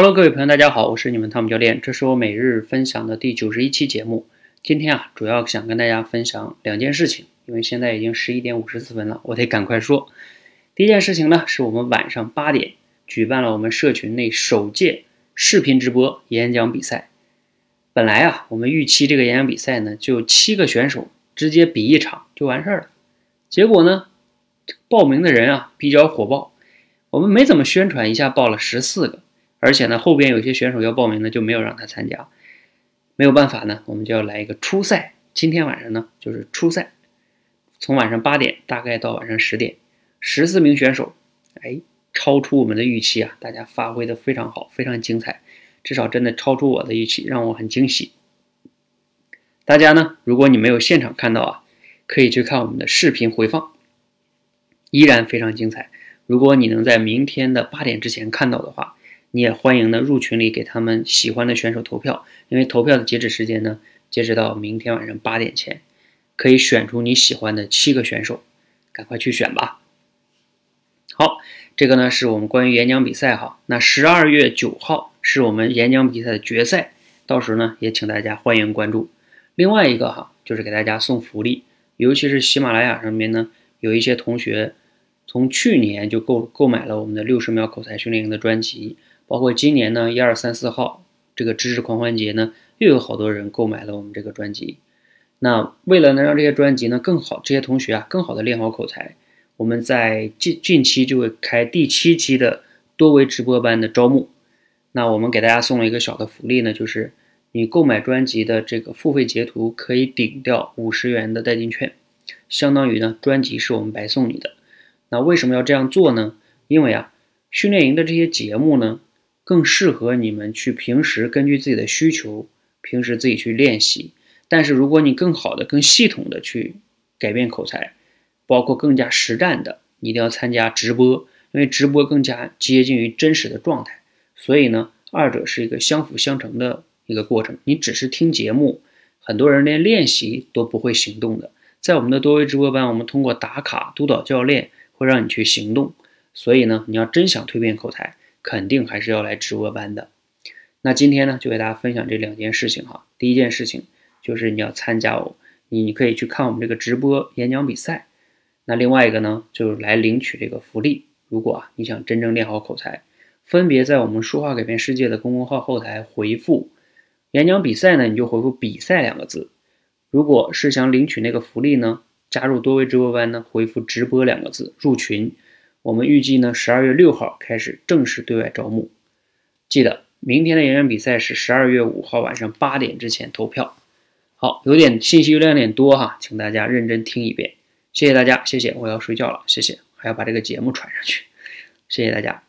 Hello，各位朋友，大家好，我是你们汤姆教练，这是我每日分享的第九十一期节目。今天啊，主要想跟大家分享两件事情，因为现在已经十一点五十四分了，我得赶快说。第一件事情呢，是我们晚上八点举办了我们社群内首届视频直播演讲比赛。本来啊，我们预期这个演讲比赛呢，就七个选手直接比一场就完事儿了。结果呢，报名的人啊比较火爆，我们没怎么宣传一下，报了十四个。而且呢，后边有些选手要报名呢，就没有让他参加。没有办法呢，我们就要来一个初赛。今天晚上呢，就是初赛，从晚上八点大概到晚上十点，十四名选手，哎，超出我们的预期啊！大家发挥的非常好，非常精彩，至少真的超出我的预期，让我很惊喜。大家呢，如果你没有现场看到啊，可以去看我们的视频回放，依然非常精彩。如果你能在明天的八点之前看到的话，你也欢迎呢入群里给他们喜欢的选手投票，因为投票的截止时间呢，截止到明天晚上八点前，可以选出你喜欢的七个选手，赶快去选吧。好，这个呢是我们关于演讲比赛哈，那十二月九号是我们演讲比赛的决赛，到时候呢也请大家欢迎关注。另外一个哈，就是给大家送福利，尤其是喜马拉雅上面呢有一些同学从去年就购购买了我们的六十秒口才训练营的专辑。包括今年呢，一二三四号这个知识狂欢节呢，又有好多人购买了我们这个专辑。那为了能让这些专辑呢更好，这些同学啊更好的练好口才，我们在近近期就会开第七期的多维直播班的招募。那我们给大家送了一个小的福利呢，就是你购买专辑的这个付费截图可以顶掉五十元的代金券，相当于呢专辑是我们白送你的。那为什么要这样做呢？因为啊训练营的这些节目呢。更适合你们去平时根据自己的需求，平时自己去练习。但是如果你更好的、更系统的去改变口才，包括更加实战的，你一定要参加直播，因为直播更加接近于真实的状态。所以呢，二者是一个相辅相成的一个过程。你只是听节目，很多人连练习都不会行动的。在我们的多维直播班，我们通过打卡督导教练，会让你去行动。所以呢，你要真想蜕变口才。肯定还是要来直播班的。那今天呢，就给大家分享这两件事情哈。第一件事情就是你要参加我，你可以去看我们这个直播演讲比赛。那另外一个呢，就是来领取这个福利。如果啊你想真正练好口才，分别在我们说话改变世界的公众号后台回复演讲比赛呢，你就回复比赛两个字。如果是想领取那个福利呢，加入多维直播班呢，回复直播两个字入群。我们预计呢，十二月六号开始正式对外招募。记得明天的演讲比赛是十二月五号晚上八点之前投票。好，有点信息量有点多哈，请大家认真听一遍。谢谢大家，谢谢，我要睡觉了，谢谢，还要把这个节目传上去，谢谢大家。